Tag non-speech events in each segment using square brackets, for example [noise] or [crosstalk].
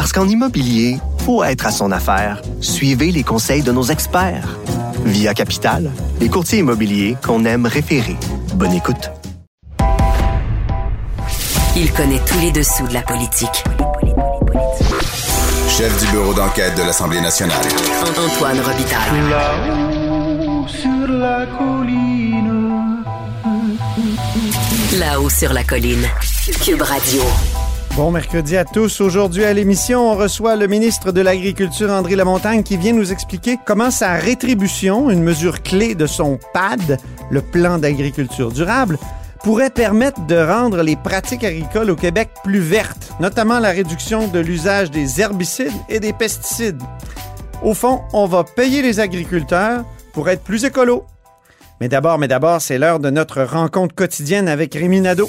Parce qu'en immobilier, faut être à son affaire. Suivez les conseils de nos experts. Via Capital, les courtiers immobiliers qu'on aime référer. Bonne écoute. Il connaît tous les dessous de la politique. Chef du bureau d'enquête de l'Assemblée nationale. Antoine Robitaille. Là-haut sur la colline. Là-haut sur la colline. Cube Radio. Bon mercredi à tous. Aujourd'hui à l'émission, on reçoit le ministre de l'Agriculture, André Lamontagne, qui vient nous expliquer comment sa rétribution, une mesure clé de son PAD, le plan d'agriculture durable, pourrait permettre de rendre les pratiques agricoles au Québec plus vertes, notamment la réduction de l'usage des herbicides et des pesticides. Au fond, on va payer les agriculteurs pour être plus écolos. Mais d'abord, mais d'abord, c'est l'heure de notre rencontre quotidienne avec Rémi Nadeau.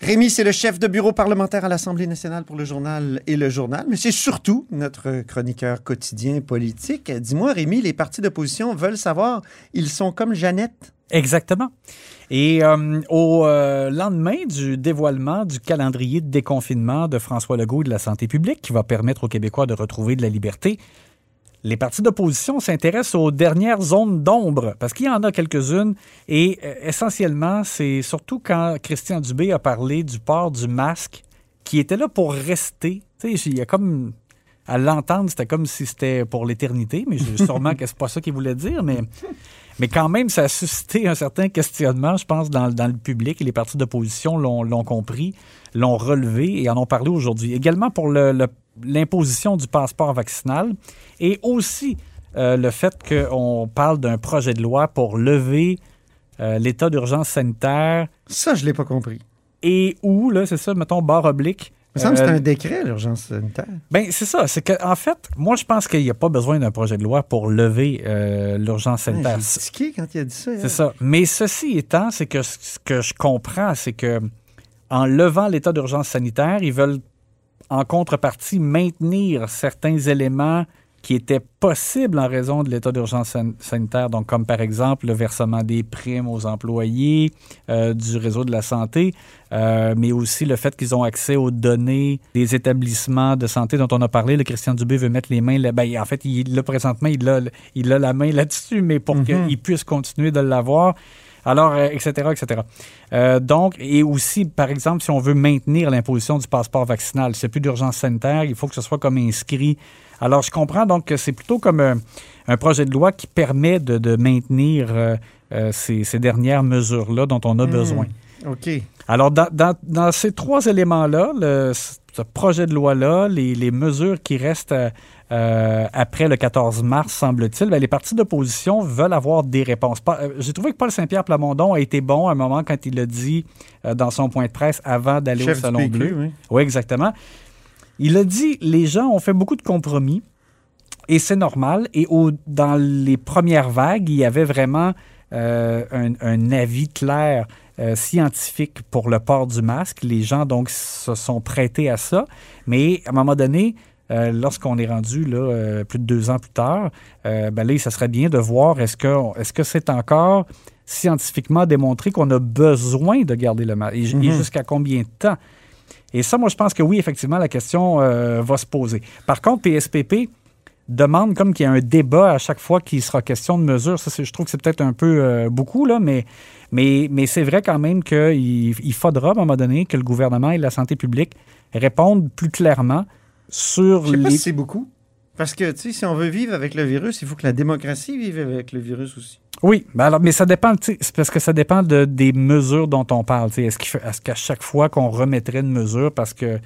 Rémi, c'est le chef de bureau parlementaire à l'Assemblée nationale pour le journal et le journal, mais c'est surtout notre chroniqueur quotidien politique. Dis-moi, Rémi, les partis d'opposition veulent savoir, ils sont comme Jeannette. Exactement. Et euh, au euh, lendemain du dévoilement du calendrier de déconfinement de François Legault et de la santé publique, qui va permettre aux Québécois de retrouver de la liberté, les partis d'opposition s'intéressent aux dernières zones d'ombre, parce qu'il y en a quelques-unes, et euh, essentiellement, c'est surtout quand Christian Dubé a parlé du port du masque, qui était là pour rester. Tu il y a comme... À l'entendre, c'était comme si c'était pour l'éternité, mais sûrement que c'est pas ça qu'il voulait dire, mais... Mais quand même, ça a suscité un certain questionnement, je pense, dans, dans le public. Et les partis d'opposition l'ont compris, l'ont relevé et en ont parlé aujourd'hui. Également pour le- l'imposition du passeport vaccinal et aussi euh, le fait qu'on parle d'un projet de loi pour lever euh, l'état d'urgence sanitaire Ça, je l'ai pas compris. et où, là, c'est ça, mettons, barre oblique. Il me semble que euh, c'est un décret, l'urgence sanitaire. ben, c'est ça. C'est que, en fait, moi, je pense qu'il n'y a pas besoin d'un projet de loi pour lever euh, l'urgence Ouais, sanitaire. Tiqué quand il a dit ça. C'est ça. Mais ceci étant, c'est que ce que je comprends, c'est que en levant l'état d'urgence sanitaire, ils veulent en contrepartie maintenir certains éléments qui étaient possibles en raison de l'état d'urgence san- sanitaire, donc comme par exemple le versement des primes aux employés euh, du réseau de la santé, euh, mais aussi le fait qu'ils ont accès aux données des établissements de santé dont on a parlé. Le Christian Dubé veut mettre les mains là. Ben, en fait, il, là, présentement, il a, il a la main là-dessus, mais pour qu'il puisse continuer de l'avoir. Alors, euh, etc., etc. Euh, donc, et aussi, par exemple, si on veut maintenir l'imposition du passeport vaccinal, c'est plus d'urgence sanitaire, il faut que ce soit comme inscrit. Alors, je comprends donc que c'est plutôt comme un, un projet de loi qui permet de, de maintenir euh, euh, ces, ces dernières mesures-là dont on a besoin. OK. Alors, dans, dans- dans ces trois éléments-là, ce projet de loi-là, les, les mesures qui restent euh, euh, après le 14 mars, semble-t-il, ben, les partis d'opposition veulent avoir des réponses. Euh, J'ai trouvé que Paul Saint-Pierre Plamondon a été bon à un moment quand il a dit euh, dans son point de presse avant d'aller au Salon PQ, Bleu. oui. Oui, exactement. Il a dit les gens ont fait beaucoup de compromis et c'est normal. Et au, dans les premières vagues, il y avait vraiment euh, un, un avis clair euh, scientifique pour le port du masque. Les gens donc se sont prêtés à ça. Mais à un moment donné, euh, lorsqu'on est rendu là, euh, plus de deux ans plus tard, euh, ben là, ça serait bien de voir est-ce que est-ce que c'est encore scientifiquement démontré qu'on a besoin de garder le masque? Et, et jusqu'à combien de temps? Et ça, moi, je pense que oui, effectivement, la question euh, va se poser. Par contre, PSPP demande comme qu'il y a un débat à chaque fois qu'il sera question de mesures. Ça, je trouve que c'est peut-être un peu euh, beaucoup, là, mais, mais, mais c'est vrai quand même qu'il il faudra, à un moment donné, que le gouvernement et la santé publique répondent plus clairement sur Je sais pas les... si c'est beaucoup. Parce que, tu sais, si on veut vivre avec le virus, il faut que la démocratie vive avec le virus aussi. Oui, ben alors, mais ça dépend, tu sais, c'est parce que ça dépend de, des mesures dont on parle. tu sais. Est-ce qu'il qu'à chaque fois qu'on remettrait une mesure parce que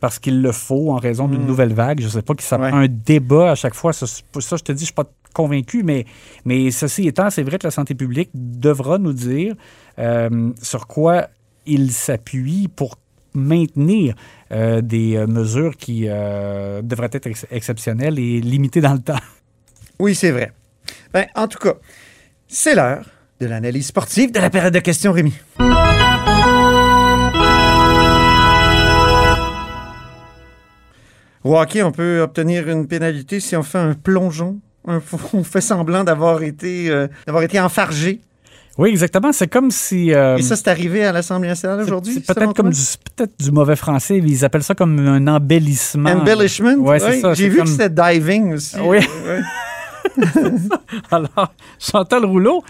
parce qu'il le faut en raison d'une Mm. nouvelle vague, je sais pas que ça Ouais. un débat à chaque fois. Ça, je te dis, je suis pas convaincu, mais, mais ceci étant, c'est vrai que la santé publique devra nous dire euh, sur quoi il s'appuie pour maintenir euh, des euh, mesures qui euh, devraient être ex- exceptionnelles et limitées dans le temps. Oui, c'est vrai. Ben, en tout cas, c'est l'heure de l'analyse sportive de la période de questions, Rémi. Au hockey, on peut obtenir une pénalité si on fait un plongeon. [laughs] On fait semblant d'avoir été, euh, d'avoir été enfargé. Oui, exactement. C'est comme si... euh, Et ça, c'est arrivé à l'Assemblée nationale aujourd'hui? C'est peut-être comme du, peut-être du mauvais français. Ils appellent ça comme un embellissement. Embellishment? Ouais, c'est Oui, ça. J'ai vu comme- que c'était diving aussi. Oui. [laughs] [laughs] Alors, Chantal Rouleau.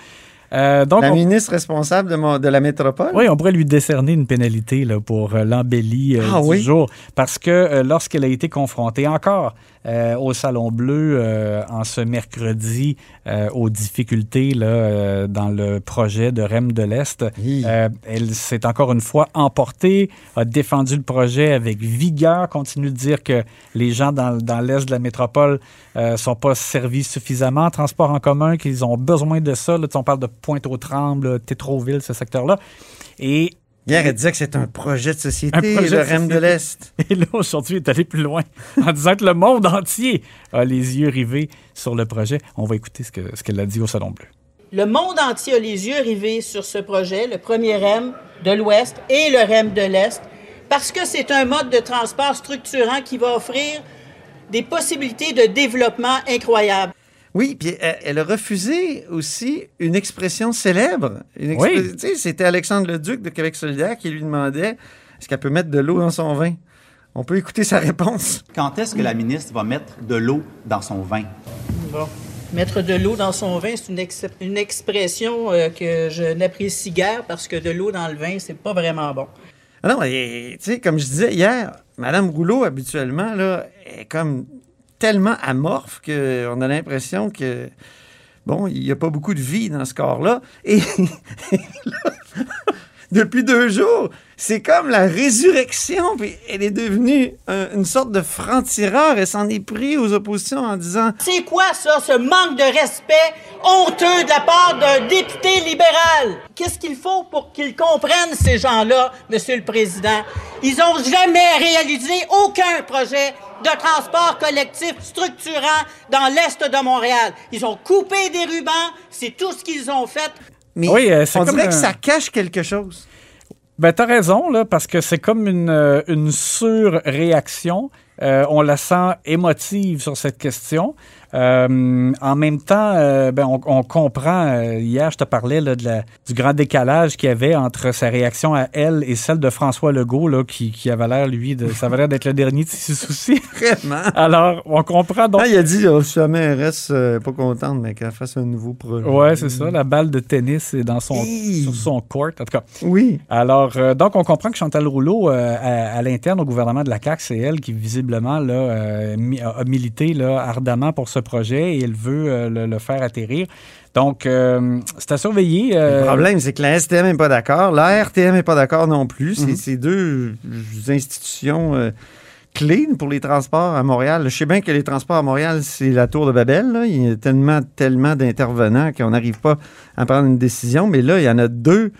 euh, donc, La on, ministre responsable de, mon- de la métropole. oui, on pourrait lui décerner une pénalité là, pour euh, l'embellie euh, Ah du oui? jour. Parce que euh, lorsqu'elle a été confrontée encore euh, au Salon Bleu euh, en ce mercredi euh, aux difficultés là, dans le projet de REM de l'Est, elle s'est encore une fois emportée, a défendu le projet avec vigueur, continue de dire que les gens dans, dans l'est de la métropole ne sont pas servis suffisamment en transport en commun, qu'ils ont besoin de ça. Là, on parle de Pointe-aux-Trembles, Tétroville, ce secteur-là. Et, Hier, elle disait que c'est un projet de société, Un projet le de REM de l'Est. et là, aujourd'hui, elle est allée plus loin [laughs] en disant que le monde entier a les yeux rivés sur le projet. On va écouter ce que- ce qu'elle a dit au Salon Bleu. Le monde entier a les yeux rivés sur ce projet, le premier REM de l'Ouest et le REM de l'Est, parce que c'est un mode de transport structurant qui va offrir des possibilités de développement incroyables. Oui, puis elle, elle a refusé aussi une expression célèbre. Une Oui. C'était Alexandre Leduc de Québec solidaire qui lui demandait est-ce qu'elle peut mettre de l'eau dans son vin? On peut écouter sa réponse. Quand est-ce que la ministre va mettre de l'eau dans son vin? Bon. Mettre de l'eau dans son vin, c'est une, ex- une expression euh, que je n'apprécie guère parce que de l'eau dans le vin, c'est pas vraiment bon. Ah non, tu sais, comme je disais hier, Madame Rouleau, habituellement, là, est comme tellement amorphe qu'on a l'impression que, bon, il n'y a pas beaucoup de vie dans ce corps-là. Et [laughs] là, depuis deux jours, c'est comme la résurrection. Puis elle est devenue un- une sorte de franc-tireur. Elle s'en est pris aux oppositions en disant C'est quoi ça, ce manque de respect honteux de la part d'un député libéral? Qu'est-ce qu'il faut pour qu'ils comprennent, ces gens-là, Monsieur le Président? Ils n'ont jamais réalisé aucun projet de transport collectif structurant dans l'Est de Montréal. Ils ont coupé des rubans, c'est tout ce qu'ils ont fait. Mais Oui, euh, on dirait un- que ça cache quelque chose. Ben, t'as raison, là, parce que c'est comme une, euh, une surréaction. Euh, on la sent émotive sur cette question. Euh, en même temps, euh, ben, on, on comprend, euh, hier, je te parlais là, de la, du grand décalage qu'il y avait entre sa réaction à elle et celle de François Legault, là, qui, qui avait l'air, lui, de, ça avait l'air d'être le dernier de ses soucis. [laughs] Vraiment? Alors, on comprend donc. Ah, il a dit, oh, mairesse euh, pas contente, mais qu'elle fasse un nouveau projet. Ouais, c'est ça. La balle de tennis est dans son, Hey. sur son court. En tout cas, Oui. Alors, euh, donc, on comprend que Chantal Rouleau, euh, à, à l'interne au gouvernement de la CAQ, c'est elle qui, visiblement, là, euh, mi- a a milité là, ardemment pour ce projet et elle veut euh, le, le faire atterrir. Donc, euh, c'est à surveiller. euh, Le problème, c'est que la STM n'est pas d'accord, la RTM n'est pas d'accord non plus. C'est Mhm. ces deux institutions clés pour les transports à Montréal. Je sais bien que les transports à Montréal, c'est la tour de Babel. là. Il y a tellement, tellement d'intervenants qu'on n'arrive pas à prendre une décision. Mais là, il y en a deux.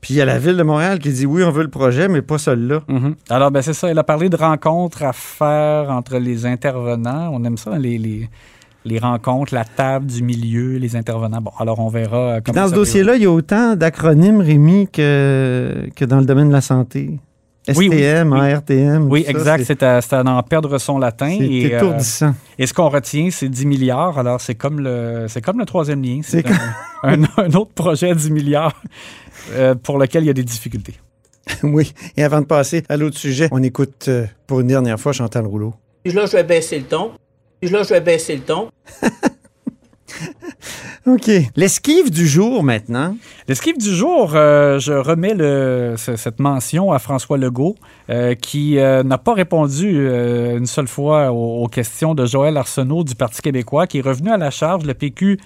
Puis il y a la ville de Montréal qui dit oui, on veut le projet, mais pas celui-là. mhm. Alors, ben, c'est ça. Elle a parlé de rencontres à faire entre les intervenants. On aime ça, les, les, les rencontres, la table du milieu, les intervenants. Bon, alors, on verra euh, comment dans ce ça dossier-là, il y a autant d'acronymes, Rémi, que, que dans le domaine de la santé. Oui, oui, STM, oui. ARTM. Oui, exact. c'est- à, c'est à en perdre son latin. C'est et, euh, étourdissant. Et ce qu'on retient, c'est 10 milliards. Alors, c'est comme le, c'est comme le troisième lien. C'est un, [laughs] un- un autre projet à 10 milliards euh, pour lequel il y a des difficultés. [laughs] Oui. Et avant de passer à l'autre sujet, on écoute euh, pour une dernière fois Chantal Rouleau. Là, je vais baisser le ton. Puis là, je vais baisser le ton. [laughs] OK. L'esquive du jour maintenant. L'esquive du jour, euh, je remets le, cette mention à François Legault, euh, qui euh, n'a pas répondu euh, une seule fois aux, aux questions de Joël Arsenault du Parti québécois, qui est revenu à la charge. Le PQ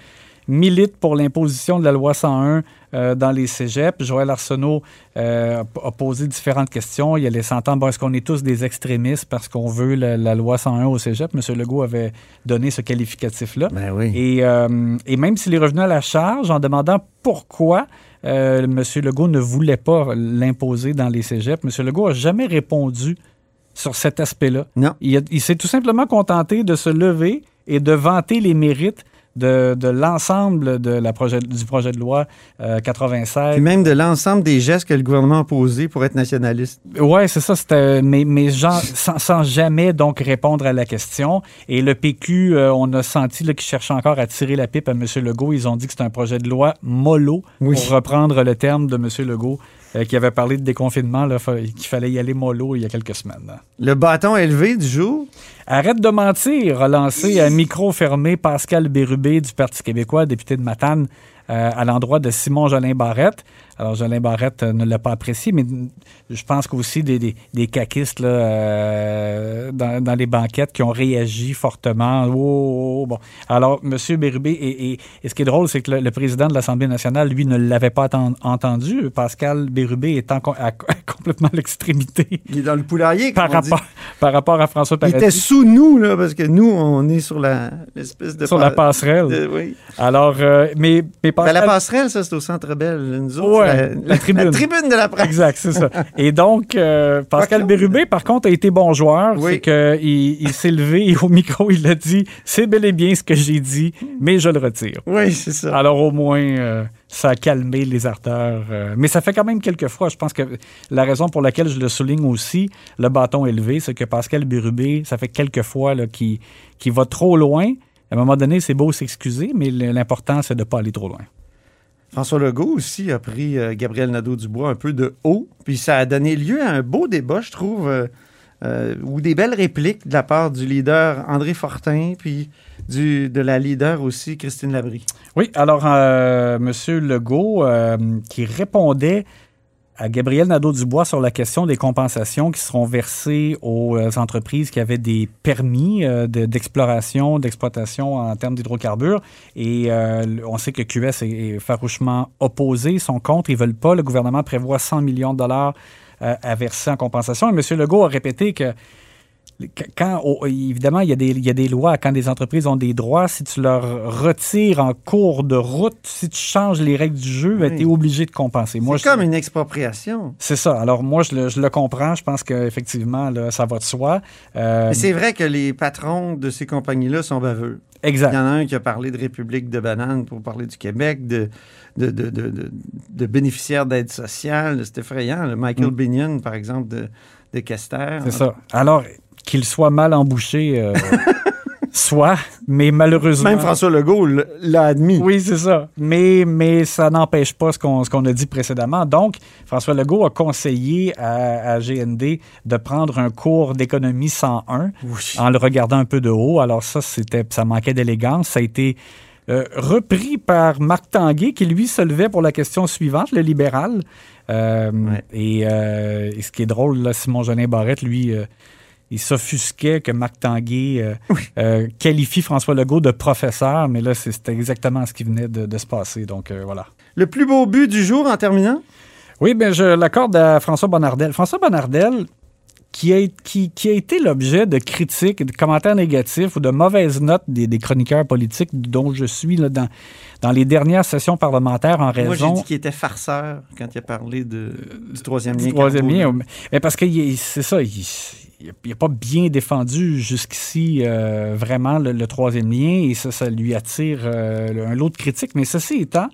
milite pour l'imposition de la loi 101 euh, dans les cégeps. Joël Arsenault euh, a posé différentes questions. Il allait s'entendre, bon, est-ce qu'on est tous des extrémistes parce qu'on veut la, la loi 101 au cégep? M. Legault avait donné ce qualificatif-là. Ben oui. Et, euh, et même s'il est revenu à la charge en demandant pourquoi M. Legault ne voulait pas l'imposer dans les cégeps, M. Legault n'a jamais répondu sur cet aspect-là. Non. Il s'est tout simplement contenté de se lever et de vanter les mérites de, de l'ensemble de la projet, du projet de loi euh, 96. Puis même de l'ensemble des gestes que le gouvernement a posés pour être nationaliste. Oui, c'est ça. C'était, mais mais genre, sans, sans jamais donc répondre à la question. Et le PQ, euh, on a senti là, qu'ils cherchaient encore à tirer la pipe à M. Legault. Ils ont dit que c'était un projet de loi mollo, Oui. pour reprendre le terme de M. Legault, euh, qui avait parlé de déconfinement, là, qu'il fallait y aller mollo il y a quelques semaines. Le bâton élevé du jour? Arrête de mentir, a lancé à micro fermé Pascal Bérubé du Parti québécois, député de Matane, euh, à l'endroit de Simon Jolin Barrette. Alors, Jolin Barrette euh, ne l'a pas apprécié, mais je pense qu'aussi des, des, des caquistes là, euh, dans, dans les banquettes qui ont réagi fortement. Oh, oh, oh, bon. Alors, M. Bérubé, et, et- et ce qui est drôle, c'est que le, le président de l'Assemblée nationale, lui, ne l'avait pas entendu. Pascal Bérubé étant co- à- complètement à l'extrémité Il est dans le poulailler. par dit. rapport, par rapport à François Il Paradis. était sous nous, là, parce que nous, on est sur la- l'espèce de... sur la pa- passerelle. de- oui. Alors, euh, mais, mais Ben, la passerelle, ça, c'est au Centre Bell. Nous autres, Ouais, la tribune. La tribune de la presse. Exact, c'est ça. [laughs] Et donc, euh, Pascal Bérubé, par contre, a été bon joueur. Oui. C'est qu'il il s'est levé et au micro, il a dit C'est bel et bien ce que j'ai dit, mais je le retire. Oui, c'est ça. Alors, au moins, euh, ça a calmé les ardeurs. mais ça fait quand même quelques fois. Je pense que la raison pour laquelle je le souligne aussi, le bâton élevé, c'est que Pascal Bérubé, ça fait quelques fois qu'il va trop loin. À un moment donné, c'est beau s'excuser, mais l'important, c'est de ne pas aller trop loin. François Legault aussi a pris euh, Gabriel Nadeau-Dubois un peu de haut, puis ça a donné lieu à un beau débat, je trouve, euh, ou des belles répliques de la part du leader André Fortin, puis de la leader aussi Christine Labrie. Oui, alors, euh, M. Legault, euh, qui répondait à Gabriel Nadeau-Dubois sur la question des compensations qui seront versées aux euh, entreprises qui avaient des permis euh, de- d'exploration, d'exploitation en termes d'hydrocarbures. Et euh, on sait que QS est, farouchement opposé, sont contre, ils veulent pas. Le gouvernement prévoit 100 millions de dollars euh, à verser en compensation. Et M. Legault a répété que quand, évidemment, il y, a des, il y a des lois. Quand des entreprises ont des droits, si tu leur retires en cours de route, si tu changes les règles du jeu, Oui. tu es obligé de compenser. C'est je- comme une expropriation. C'est ça. Alors, moi, je le, je le comprends. Je pense qu'effectivement, ça va de soi. Euh, Mais c'est vrai que les patrons de ces compagnies-là sont baveux. Exact. Il y en a un qui a parlé de République de bananes pour parler du Québec, de, de, de, de- de- de bénéficiaires d'aide sociale. C'est effrayant. Michael Mm. Binion, par exemple, de, de Kester. C'est ça. Alors, qu'il soit mal embouché, euh, [laughs] soit, mais malheureusement. Même François Legault l'a admis. Oui, c'est ça. Mais, mais ça n'empêche pas ce qu'on ce qu'on a dit précédemment. Donc, François Legault a conseillé à, à GND de prendre un cours d'économie 101 en le regardant un peu de haut. Alors ça, c'était, ça manquait d'élégance. Ça a été euh, repris par Marc Tanguay, qui lui se levait pour la question suivante, le libéral. Euh, et, euh, et ce qui est drôle, là, Simon Jolin Barrette, lui, il s'offusquait que Marc Tanguay euh, euh, qualifie François Legault de professeur, mais là, c'était exactement ce qui venait de, de se passer. Donc, euh, voilà. Le plus beau but du jour en terminant? Oui, bien, je l'accorde à François Bonnardel. François Bonnardel, qui a, qui, qui a été l'objet de critiques, de commentaires négatifs ou de mauvaises notes des, des chroniqueurs politiques dont je suis là, dans, dans les dernières sessions parlementaires en Moi, j'ai raison dit qu'il était farceur quand il a parlé de, du troisième du lien. troisième carbo, lien. Mais parce que c'est ça, il n'a pas bien défendu jusqu'ici euh, vraiment le, le troisième lien et ça, ça lui attire euh, un lot de critiques. Mais ceci étant,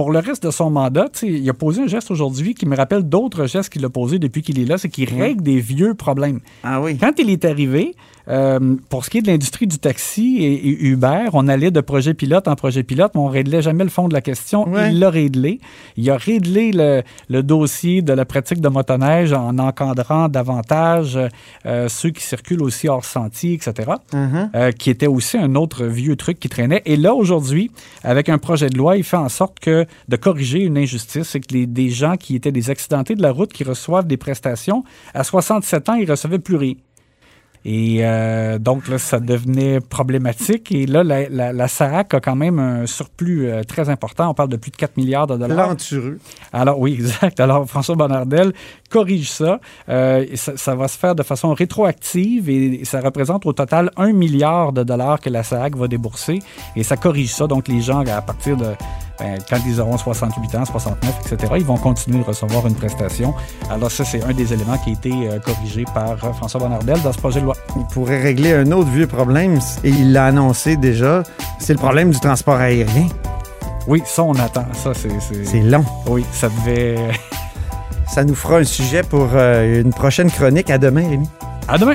pour le reste de son mandat, il a posé un geste aujourd'hui qui me rappelle d'autres gestes qu'il a posés depuis qu'il est là, c'est qu'il règle des vieux problèmes. Ah oui. Quand il est arrivé, euh, pour ce qui est de l'industrie du taxi et, et Uber, on allait de projet pilote en projet pilote, mais on ne réglait jamais le fond de la question. Ouais. Il l'a réglé. Il a réglé le, le dossier de la pratique de motoneige en encadrant davantage euh, ceux qui circulent aussi hors sentier, etc., Mhm. euh, qui était aussi un autre vieux truc qui traînait. Et là, aujourd'hui, avec un projet de loi, il fait en sorte que de corriger une injustice, c'est que les, des gens qui étaient des accidentés de la route, qui reçoivent des prestations, à 67 ans, ils recevaient plus rien. Et euh, donc là, ça devenait problématique. Et là, la, la, la SAAC a quand même un surplus euh, très important. On parle de plus de 4 milliards de dollars. Plantureux. Alors oui, [laughs] exact. Alors François Bonnardel corrige ça. Euh, ça. ça va se faire de façon rétroactive et ça représente au total 1 milliard de dollars que la SAAC va débourser. Et ça corrige ça. Donc les gens, à partir de ben, quand ils auront 68 ans, 69, etc., ils vont continuer de recevoir une prestation. Alors ça, c'est un des éléments qui a été euh, corrigé par euh, François Bonnardel dans ce projet de loi. Il pourrait régler un autre vieux problème, et il l'a annoncé déjà, c'est le problème du transport aérien. Oui, ça, on attend. Ça, c'est... C'est long. Oui, ça devait... Ça nous fera un sujet pour euh, une prochaine chronique. À demain, Rémi. À demain!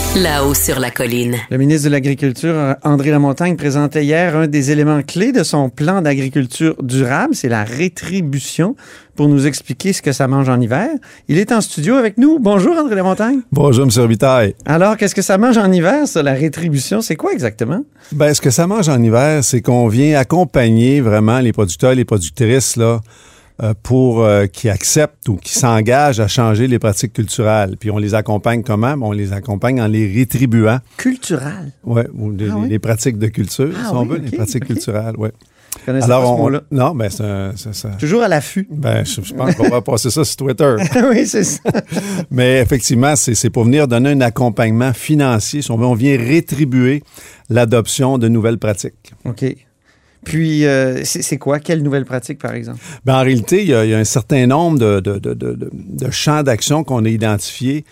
là-haut sur la colline. Le ministre de l'Agriculture, André Lamontagne, présentait hier un des éléments clés de son plan d'agriculture durable, c'est la rétribution, pour nous expliquer ce que ça mange en hiver. Il est en studio avec nous. Bonjour, André Lamontagne. Bonjour, M. Robitaille. Alors, qu'est-ce que ça mange en hiver, ça, la rétribution? C'est quoi exactement? Ben, ce que ça mange en hiver, c'est qu'on vient accompagner vraiment les producteurs, les productrices, là, pour euh, qui acceptent ou qui s'engagent à changer les pratiques culturelles. Puis on les accompagne comment? Ben, on les accompagne en les rétribuant. Culturelles? Oui, ou les, Ah oui? les pratiques de culture, Ah si on veut, ok, les pratiques ok. culturelles, oui. Pas ce mot-là. Non, ben c'est ça. Toujours à l'affût. Ben, je, je pense qu'on va [laughs] passer ça sur Twitter. [laughs] oui, c'est ça. [laughs] Mais effectivement, c'est c'est pour venir donner un accompagnement financier. Si on veut, on vient rétribuer l'adoption de nouvelles pratiques. OK. Puis, euh, c'est quoi? Quelle nouvelle pratique, par exemple? Ben, en réalité, il y, a, un certain nombre de champs d'action qu'on a identifiés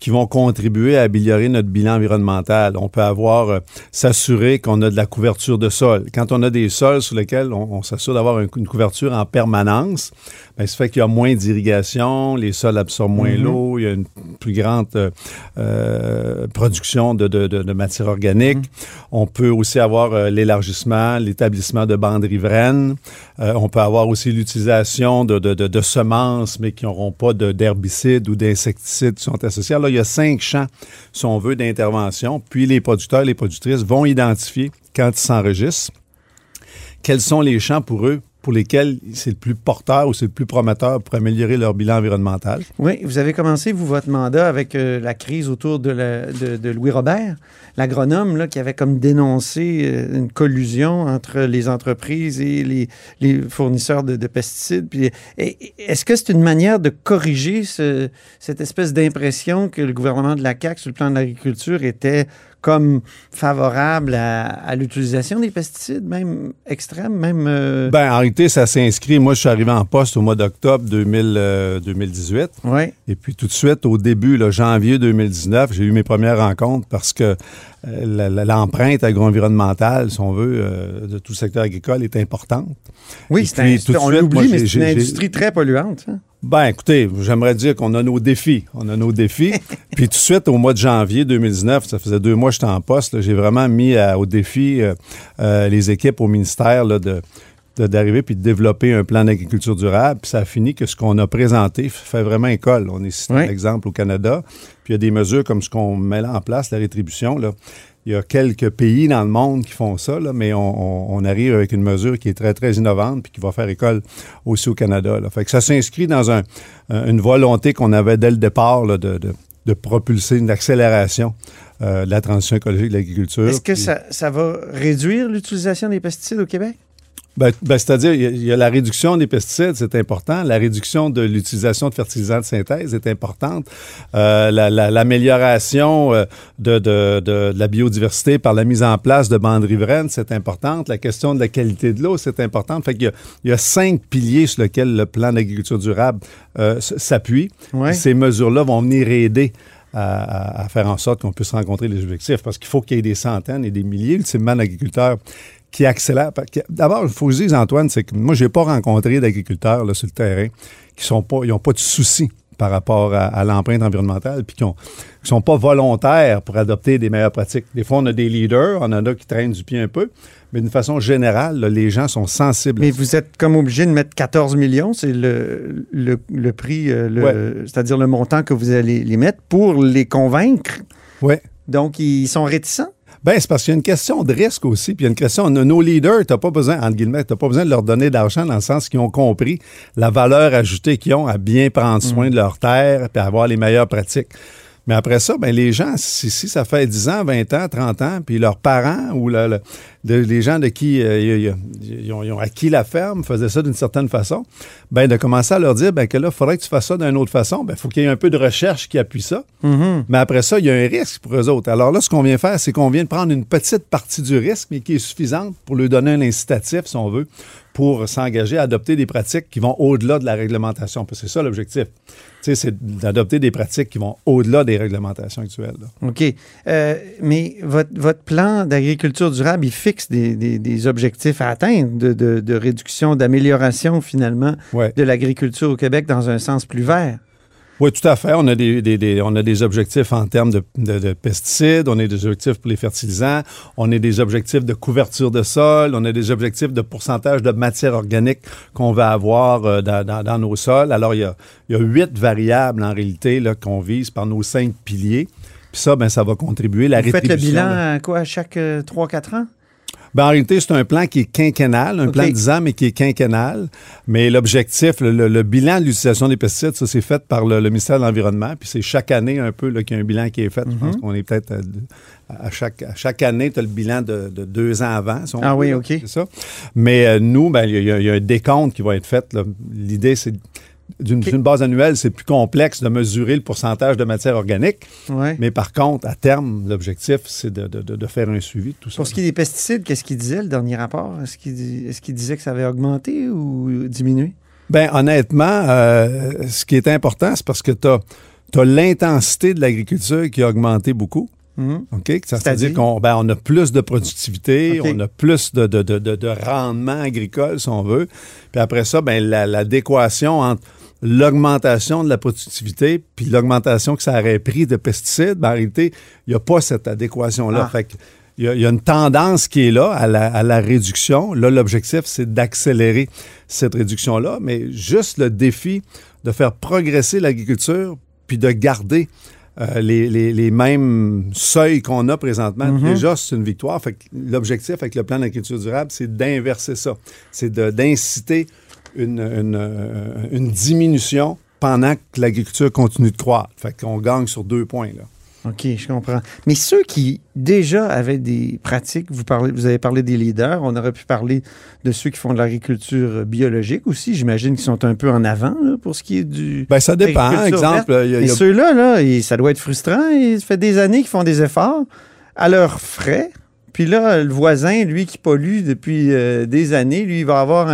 qui vont contribuer à améliorer notre bilan environnemental. On peut avoir euh, s'assurer qu'on a de la couverture de sol. Quand on a des sols sur lesquels on, on s'assure d'avoir un- une couverture en permanence, ben, ça fait qu'il y a moins d'irrigation, les sols absorbent moins Mhm. l'eau, il y a une plus grande euh, euh, production de, de, de, de matière organique. On peut aussi avoir l'élargissement, l'établissement de bandes riveraines. On peut avoir aussi l'utilisation de, semences, mais qui n'auront pas de- d'herbicides ou d'insecticides qui sont associés. Alors, il y a cinq champs, si on veut, d'intervention. Puis, les producteurs, les productrices vont identifier, quand ils s'enregistrent, quels sont les champs pour eux pour lesquels c'est le plus porteur ou c'est le plus prometteur pour améliorer leur bilan environnemental. Oui, vous avez commencé, vous, votre mandat avec euh, la crise autour de, Louis Robert, l'agronome qui avait comme dénoncé euh, une collusion entre les entreprises et les, fournisseurs de, de pesticides. Est-ce que c'est une manière de corriger ce- cette espèce d'impression que le gouvernement de la CAQ sur le plan de l'agriculture était comme favorable à, à l'utilisation des pesticides, même extrêmes, même... euh, Ben, en réalité, ça s'inscrit. Moi, je suis arrivé en poste au mois d'octobre 2000, euh, 2018. Ouais. Et puis, tout de suite, au début, là, janvier 2019, j'ai eu mes premières rencontres parce que l'empreinte agro-environnementale, si on veut, euh, de tout le secteur agricole est importante. oui, c'est un- tout on l'oublie, mais c'est une industrie très polluante. hein. Ben, écoutez, j'aimerais dire qu'on a nos défis. On a nos défis. [laughs] Puis tout de suite, au mois de janvier 2019, ça faisait deux mois que j'étais en poste, j'ai vraiment mis à- au défi euh, euh, les équipes au ministère là, de- d'arriver puis de développer un plan d'agriculture durable. Puis ça a fini que ce qu'on a présenté fait vraiment école. On est cité Oui. un exemple au Canada. Puis il y a des mesures comme ce qu'on met là en place, la rétribution. Là. Il y a quelques pays dans le monde qui font ça, là, mais on, arrive avec une mesure qui est très, très innovante puis qui va faire école aussi au Canada. Là. Fait que ça s'inscrit dans un- un- une volonté qu'on avait dès le départ là, de, de- de propulser une accélération euh, de la transition écologique de l'agriculture. Est-ce que Puis- ça, ça va réduire l'utilisation des pesticides au Québec? Ben, ben, C'est-à-dire, il y a- il y, a la réduction des pesticides, c'est important. La réduction de l'utilisation de fertilisants de synthèse est importante. Euh, la- la- L'amélioration euh, de, de- de- de la biodiversité par la mise en place de bandes riveraines, c'est importante. La question de la qualité de l'eau, c'est important. Fait qu'il y y a cinq piliers sur lesquels le plan d'agriculture durable euh, s'appuie. Ouais. Ces mesures-là vont venir aider à, à- à faire en sorte qu'on puisse rencontrer les objectifs parce qu'il faut qu'il y ait des centaines et des milliers, ultimement, d'agriculteurs qui que- D'abord, il faut que je dise, Antoine, c'est que moi, je n'ai pas rencontré d'agriculteurs là, sur le terrain qui sont pas, ils n'ont pas de soucis par rapport à, à l'empreinte environnementale, puis qui ne sont pas volontaires pour adopter des meilleures pratiques. Des fois, on a des leaders, on en a qui traînent du pied un peu, mais d'une façon générale, là, les gens sont sensibles. Mais vous êtes comme obligé de mettre 14 millions, c'est le, le, le prix, euh, Ouais. c'est-à-dire le montant que vous allez les mettre pour les convaincre. Oui. Donc, ils sont réticents? Ben, c'est parce qu'il y a une question de risque aussi, puis il y a une question de nos leaders, tu n'as pas besoin, entre guillemets, tu pas besoin de leur donner d'argent dans le sens qu'ils ont compris la valeur ajoutée qu'ils ont à bien prendre soin de leur terre puis avoir les meilleures pratiques. Mais après ça, ben, les gens, si, si ça fait 10 ans, 20 ans, 30 ans, puis leurs parents ou le- le- de- les gens de qui euh, ils, ils ont, ils ont acquis la ferme faisaient ça d'une certaine façon, ben, de commencer à leur dire ben, que là, il faudrait que tu fasses ça d'une autre façon, ben, il faut qu'il y ait un peu de recherche qui appuie ça. Mais après ça, il y a un risque pour eux autres. Alors là, ce qu'on vient faire, c'est qu'on vient de prendre une petite partie du risque, mais qui est suffisante pour lui donner un incitatif, si on veut, pour s'engager à adopter des pratiques qui vont au-delà de la réglementation. Parce que c'est ça l'objectif. Tu sais, c'est d'adopter des pratiques qui vont au-delà des réglementations actuelles. là. OK. Euh, mais votre, votre plan d'agriculture durable, il fixe des, des- des objectifs à atteindre de, de- de réduction, d'amélioration finalement Ouais. de l'agriculture au Québec dans un sens plus vert. Oui, tout à fait. On a des, des- des- on a des objectifs en termes de, de- de pesticides, on a des objectifs pour les fertilisants, on a des objectifs de couverture de sol, on a des objectifs de pourcentage de matière organique qu'on va avoir euh, dans, dans- dans nos sols. Alors, il y a, il y a huit variables en réalité qu'on vise par nos cinq piliers. Puis ça, ben, ça va contribuer. La Vous faites le rétribution, bilan à quoi, à chaque 3-4 ans? Ben, en réalité, c'est un plan qui est quinquennal, un plan de 10 ans, mais qui est quinquennal. Mais l'objectif, le, le- le bilan de l'utilisation des pesticides, ça, c'est fait par le, le ministère de l'Environnement. Puis c'est chaque année un peu qu'il y a un bilan qui est fait. Je pense Mhm. qu'on est peut-être à, à chaque, à chaque année, tu as le bilan de, de deux ans avant. si on Ah oui. OK. C'est ça. Mais euh, nous, ben, il y, a- il y a un décompte qui va être fait. L'idée, c'est d'une base annuelle, c'est plus complexe de mesurer le pourcentage de matière organique. Ouais. Mais par contre, à terme, l'objectif, c'est de, de- de- de faire un suivi de tout ça. Pour ce qui est des pesticides, qu'est-ce qu'il disait le dernier rapport? Est-ce qu'il qu'il disait que ça avait augmenté ou diminué? Ben honnêtement, euh, ce qui est important, c'est parce que tu as, l'intensité de l'agriculture qui a augmenté beaucoup. Mhm. C'est-à-dire? Qu'on ben, on a plus de productivité, on a plus de, de, de, de- de rendement agricole, si on veut. Puis après ça, ben, la- l'adéquation entre l'augmentation de la productivité puis l'augmentation que ça aurait pris de pesticides, ben, en réalité, il n'y a pas cette adéquation-là. Ah. Fait que il y, a, il y a une tendance qui est là à la, à la réduction. Là, l'objectif, c'est d'accélérer cette réduction-là, mais juste le défi de faire progresser l'agriculture puis de garder euh, les, les- les mêmes seuils qu'on a présentement, Mhm. déjà, c'est une victoire. Fait que l'objectif avec le plan d'agriculture durable, c'est d'inverser ça. C'est d'inciter une, une, euh, une diminution pendant que l'agriculture continue de croître. Fait qu'on gagne sur deux points, là. OK, je comprends. Mais ceux qui déjà avaient des pratiques, vous, parlez, vous avez parlé des leaders, on aurait pu parler de ceux qui font de l'agriculture biologique aussi. J'imagine qu'ils sont un peu en avant là, pour ce qui est du. Ben, ça dépend. Exemple, a- ceux-là, là, ça doit être frustrant. Et ça fait des années qu'ils font des efforts. à leurs frais. Puis là, le voisin, lui qui pollue depuis euh, des années, lui, il va avoir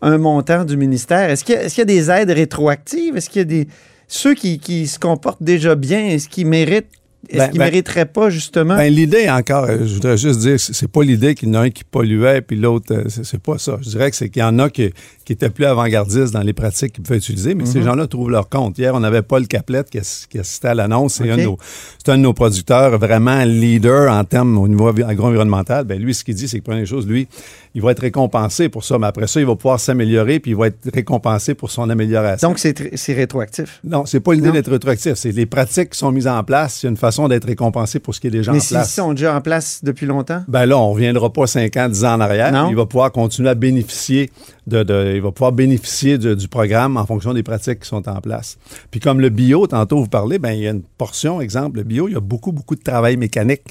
un, montant du ministère. Est-ce qu'il y, a- des aides rétroactives? Est-ce qu'il y a des... Ceux qui se comportent déjà bien, est-ce qu'ils méritent... Est-ce Ben, qu'ils ben- mériteraient pas, justement? Ben, l'idée, encore, euh, je voudrais juste dire, c'est pas l'idée qu'il y en a un qui polluait, puis l'autre, euh, c'est pas ça. Je dirais que c'est qu'il y en a qui, qui étaient plus avant-gardistes dans les pratiques qu'ils pouvaient utiliser, mais ces Mhm. gens-là trouvent leur compte. Hier, on avait Paul Caplette qui, qui assistait à l'annonce. C'est un, de nos- c'est un de nos producteurs vraiment leader en termes au niveau agro-environnemental. Ben, lui, ce qu'il dit, c'est que première chose, lui, il va être récompensé pour ça, mais après ça, il va pouvoir s'améliorer, puis il va être récompensé pour son amélioration. Donc, c'est tr- c'est rétroactif? Non, c'est pas l'idée d'être rétroactif. C'est les pratiques qui sont mises en place. Il y a une façon d'être récompensé pour ce qui est déjà Mais en s'ils place. sont déjà en place depuis longtemps? Ben là, on ne reviendra pas 5 ans, 10 ans en arrière. Non? Il va pouvoir continuer à bénéficier de, de- il va pouvoir bénéficier de- du programme en fonction des pratiques qui sont en place. Puis comme le bio, tantôt vous parlez, ben il y a une portion, exemple, le bio, il y a beaucoup, beaucoup de travail mécanique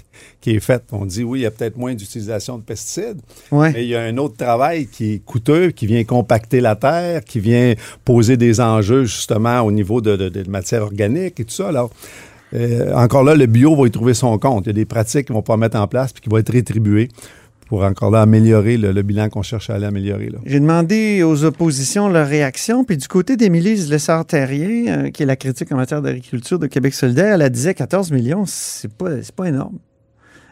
qui est fait. On dit oui, il y a peut-être moins d'utilisation de pesticides, Ouais. mais il y a un autre travail qui est coûteux, qui vient compacter la terre, qui vient poser des enjeux justement au niveau de, de, de matière organique et tout ça. Alors, euh, encore là, le bio va y trouver son compte. Il y a des pratiques qu'ils vont pouvoir mettre en place puis qui vont être rétribuées pour encore là améliorer le, le bilan qu'on cherche à aller améliorer. J'ai demandé aux oppositions leur réaction, puis du côté d'Émilie Lessard-Terrien, euh, qui est la critique en matière d'agriculture de Québec solidaire, elle a disait 14 millions, c'est pas, pas énorme.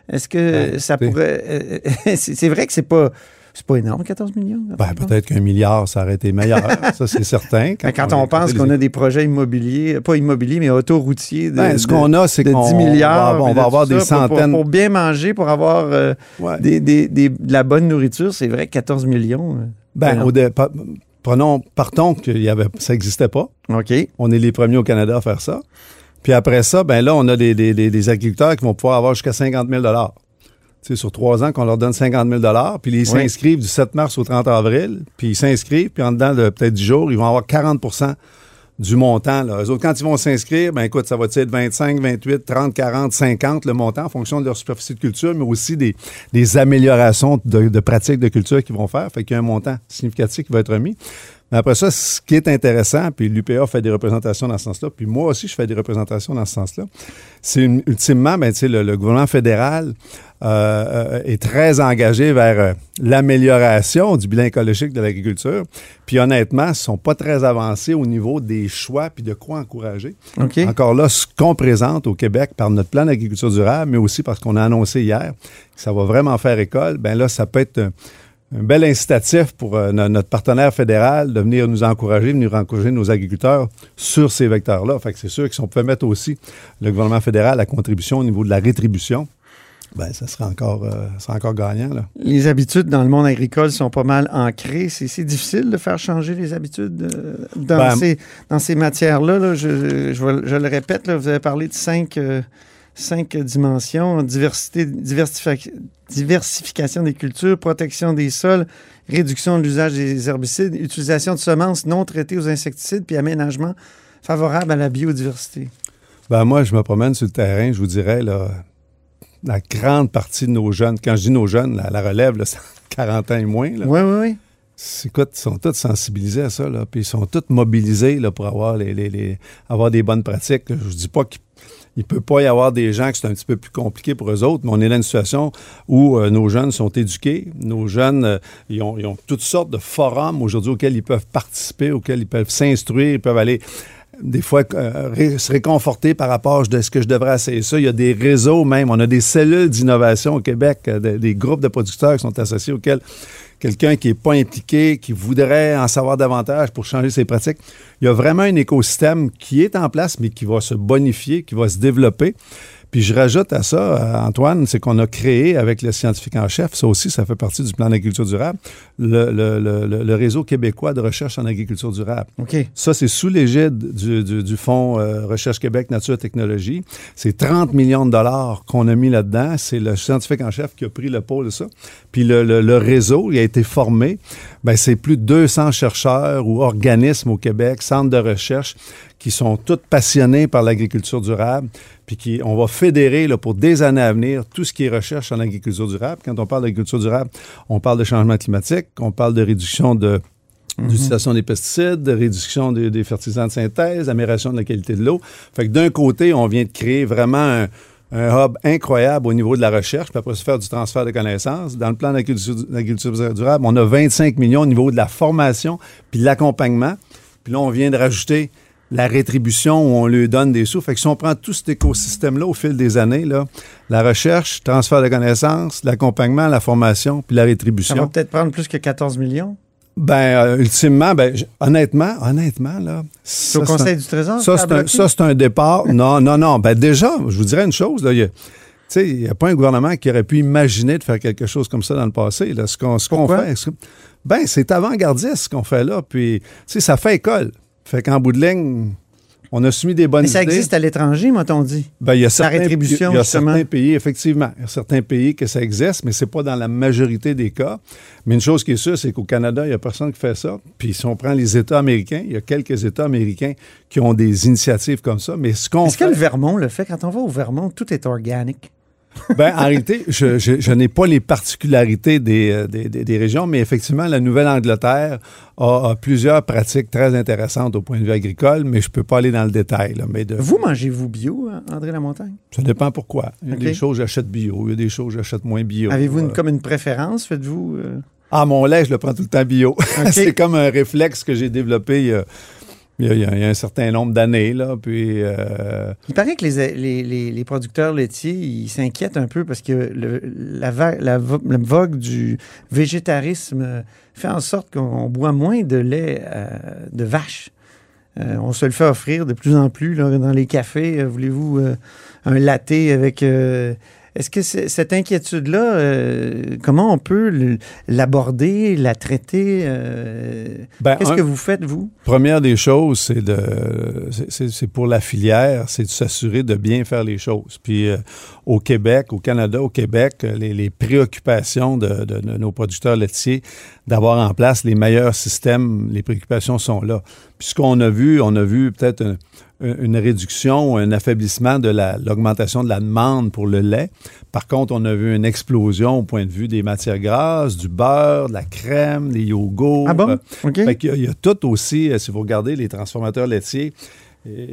Est-ce que Ben, ça pourrait... euh, [laughs] c'est c'est vrai que c'est pas, c'est pas énorme, 14 millions? Ben, peut-être qu'un milliard, ça aurait été meilleur. [laughs] ça, c'est certain. Mais quand on pense qu'on a des projets immobiliers, pas immobiliers, mais autoroutiers de, Ben, ce qu'on a, c'est de qu'on 10 on va milliards. on va avoir des ça, pour- pour- centaines- Pour, bien manger, pour avoir euh, Ouais. des, des- des- de la bonne nourriture, c'est vrai, 14 millions. euh, Ben, au prenons, partons que y avait, ça n'existait pas. OK. On est les premiers au Canada à faire ça. Puis après ça, ben là, on a des, des- des- des agriculteurs qui vont pouvoir avoir jusqu'à 50 000 Sais, sur trois ans, qu'on leur donne 50 000 puis ils Oui. s'inscrivent du 7 mars au 30 avril, puis ils s'inscrivent, puis en dedans de peut-être 10 jours, ils vont avoir 40% du montant. Là. Eux autres, quand ils vont s'inscrire, ben écoute, ça va être 25, 28, 30, 40, 50 le montant en fonction de leur superficie de culture, mais aussi des, des améliorations de, de pratiques de culture qu'ils vont faire. Fait qu'il y a un montant significatif qui va être remis. Mais après ça, ce qui est intéressant, puis l'UPA fait des représentations dans ce sens-là, puis moi aussi, je fais des représentations dans ce sens-là, c'est ultimement, ben, tu sais, le, le gouvernement fédéral euh, euh, est très engagé vers euh, l'amélioration du bilan écologique de l'agriculture. Puis honnêtement, ils ne sont pas très avancés au niveau des choix puis de quoi encourager. OK. Encore là, ce qu'on présente au Québec par notre plan d'agriculture durable, mais aussi parce qu'on a annoncé hier que ça va vraiment faire école, ben là, ça peut être un, un bel incitatif pour euh, no- notre partenaire fédéral de venir nous encourager, venir encourager nos agriculteurs sur ces vecteurs-là. Fait que c'est sûr que si on pouvait mettre aussi le gouvernement fédéral à contribution au niveau de la rétribution, ben ça serait encore, euh, ça serait encore gagnant. Là. Les habitudes dans le monde agricole sont pas mal ancrées. C'est difficile de faire changer les habitudes euh, dans, Ben, ces, dans ces matières-là. là. Je, je, le répète, là, vous avez parlé de cinq, euh, cinq dimensions. Diversité, diversifi- diversification des cultures, protection des sols, réduction de l'usage des herbicides, utilisation de semences non traitées aux insecticides, puis aménagement favorable à la biodiversité. Ben moi, je me promène sur le terrain, je vous dirais, là, la grande partie de nos jeunes, quand je dis nos jeunes, la, la relève, là, [laughs] c'est 40 ans et moins, là, Oui, oui, oui. c'est- écoute, ils sont tous sensibilisés à ça, là, puis ils sont tous mobilisés là, pour avoir, les, les- les- avoir des bonnes pratiques. Je ne dis pas qu'il ne peut pas y avoir des gens que c'est un petit peu plus compliqué pour eux autres, mais on est dans une situation où euh, nos jeunes sont éduqués. Nos jeunes, euh, ils, ont, ils ont toutes sortes de forums aujourd'hui auxquels ils peuvent participer, auxquels ils peuvent s'instruire, ils peuvent aller des fois euh, se réconforter par rapport à ce que je devrais essayer ça. Il y a des réseaux même, on a des cellules d'innovation au Québec, euh, des, des groupes de producteurs qui sont associés auxquels quelqu'un qui n'est pas impliqué, qui voudrait en savoir davantage pour changer ses pratiques. Il y a vraiment un écosystème qui est en place, mais qui va se bonifier, qui va se développer. Puis je rajoute à ça, euh, Antoine, c'est qu'on a créé avec le scientifique en chef, ça aussi, ça fait partie du plan d'agriculture durable, le, le- le- le- réseau québécois de recherche en agriculture durable. OK. Ça, c'est sous l'égide du, du- du Fonds euh, Recherche Québec Nature et Technologie. C'est 30 millions de dollars qu'on a mis là-dedans. C'est le scientifique en chef qui a pris le pôle de ça. Puis le, le- le réseau, il a été formé. Ben, c'est plus de 200 chercheurs ou organismes au Québec, centres de recherche, qui sont tous passionnés par l'agriculture durable, puis on va fédérer pour des années à venir tout ce qui est recherche en agriculture durable. Quand on parle d'agriculture durable, on parle de changement climatique, on parle de réduction de d'utilisation des pesticides, de réduction des, fertilisants de synthèse, amélioration de la qualité de l'eau. Fait que d'un côté, on vient de créer vraiment un, hub incroyable au niveau de la recherche, puis après se faire du transfert de connaissances. Dans le plan d'agriculture d'agriculture durable, on a 25 millions au niveau de la formation puis de l'accompagnement. Puis là, on vient de rajouter la rétribution où on lui donne des sous. Fait que si on prend tout cet écosystème-là au fil des années, là, la recherche, transfert de connaissances, l'accompagnement, la formation, puis la Ça rétribution. va peut-être prendre plus que 14 millions? Ben, euh, ultimement, ben, honnêtement, honnêtement, là. C'est au ça, Conseil un- du Trésor, Ça, ça c'est un, ça, départ. [laughs] Non, non, non. Ben, déjà, je vous dirais une chose, là. il y a- Tu sais, il n'y a pas un gouvernement qui aurait pu imaginer de faire quelque chose comme ça dans le passé. Là. Ce qu'on Pourquoi? fait, ben, c'est avant-gardiste ce qu'on fait là. Puis, tu sais, ça fait école. Fait qu'en bout de ligne, on a soumis des bonnes Mais ça idées. existe à l'étranger, m'a-t-on dit? Ben, il y a La certains, rétribution, il y a certains pays, effectivement, il y a certains pays que ça existe, mais c'est pas dans la majorité des cas. Mais une chose qui est sûre, c'est qu'au Canada, il n'y a personne qui fait ça. Puis si on prend les États américains, il y a quelques États américains qui ont des initiatives comme ça. Mais ce qu'on Est-ce que le Vermont le fait? Quand on va au Vermont, tout est organique. Ben, en réalité, je, je- je n'ai pas les particularités des, euh, des- des- des régions, mais effectivement, la Nouvelle-Angleterre a, a plusieurs pratiques très intéressantes au point de vue agricole, mais je ne peux pas aller dans le détail. là. mais de, Vous mangez-vous bio, hein, André Lamontagne? ça dépend pourquoi. Il y a des choses j'achète bio, il y a des choses j'achète moins bio. Avez-vous une- Euh, comme une préférence? Faites-vous. euh, Ah, mon lait, je le prends tout le temps bio. [laughs] c'est comme un réflexe que j'ai développé il y a- il un certain nombre d'années. Là, puis, euh, Il paraît que les, les- les- producteurs laitiers, ils s'inquiètent un peu parce que le- la, la la vogue du végétarisme fait en sorte qu'on boit moins de lait euh, de vache. Euh, on se le fait offrir de plus en plus là, dans les cafés. Voulez-vous un latte avec... est-ce que cette inquiétude-là, euh, comment on peut l'aborder, la traiter? euh, Ben, Qu'est-ce que vous faites, vous? Première des choses, c'est de, c'est- pour la filière, c'est de s'assurer de bien faire les choses. Puis euh, au Québec, au Canada, au Québec, les, les préoccupations de, de- de nos producteurs laitiers d'avoir en place les meilleurs systèmes, les préoccupations sont là. Puis ce qu'on a vu, on a vu peut-être un- une réduction, un affaiblissement de la- l'augmentation de la demande pour le lait. Par contre, on a vu une explosion au point de vue des matières grasses, du beurre, de la crème, des yogourts. Ah bon? Euh, OK. fait qu'il y a- il y, a tout aussi, euh, si vous regardez les transformateurs laitiers, euh,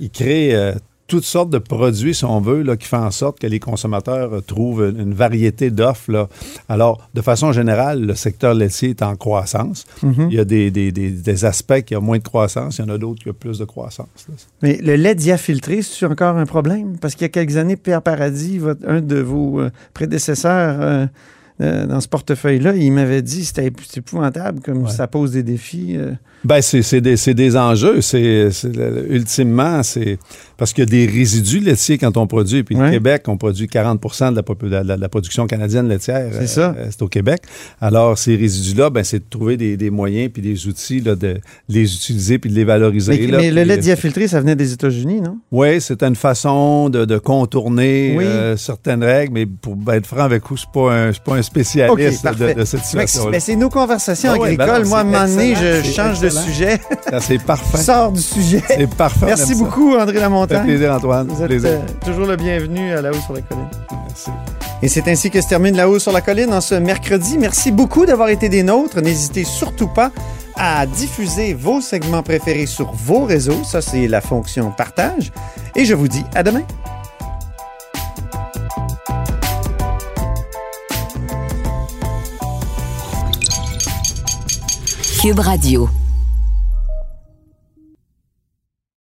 ils créent euh, toutes sortes de produits, si on veut, là, qui font en sorte que les consommateurs euh, trouvent une, variété d'offres. Alors, de façon générale, le secteur laitier est en croissance. Mhm. Il y a des, des- des- des aspects qui ont moins de croissance, il y en a d'autres qui ont plus de croissance. là. Mais le lait diafiltré, c'est encore un problème? Parce qu'il y a quelques années, Pierre Paradis, votre- un de vos euh, prédécesseurs euh, dans ce portefeuille-là, il m'avait dit que c'était épou- c'est épouvantable, comme ça pose des défis. euh. Ben, c'est c'est des, c'est des enjeux. C'est c'est le- ultimement, c'est parce qu'il y a des résidus laitiers quand on produit. Puis Ouais. au Québec, on produit 40 de la, de la- de la production canadienne laitière. C'est ça. euh, c'est au Québec. Alors, ces résidus-là, ben, c'est de trouver des, des moyens puis des outils là, de les utiliser puis de les valoriser. Mais, là, mais le lait diafiltré, ça venait des États-Unis, non? oui, c'est une façon de, de contourner Oui. certaines règles, mais pour être franc avec vous, je ne suis pas un- pas un spécialiste de, de cette situation-là. mais c'est nos conversations Ah ouais, ben agricoles. non, Moi, à un moment donné, je change de sujet. C'est parfait. Sors du sujet. C'est parfait. Merci beaucoup, André Lamontagne. Fait plaisir, Antoine. Vous êtes Plaisir. euh, toujours le bienvenu à La Haut sur la Colline. Merci. Et c'est ainsi que se termine La Haut sur la Colline en ce mercredi. Merci beaucoup d'avoir été des nôtres. N'hésitez surtout pas à diffuser vos segments préférés sur vos réseaux. Ça, c'est la fonction partage. Et je vous dis à demain. Cube Radio.